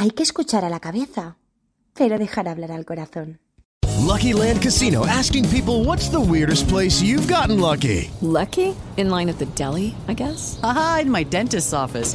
Hay que escuchar a la cabeza, pero dejar hablar al corazón. Lucky Land Casino asking people what's the weirdest place you've gotten lucky? Lucky? In line at the deli, I guess? Aha, in my dentist's office.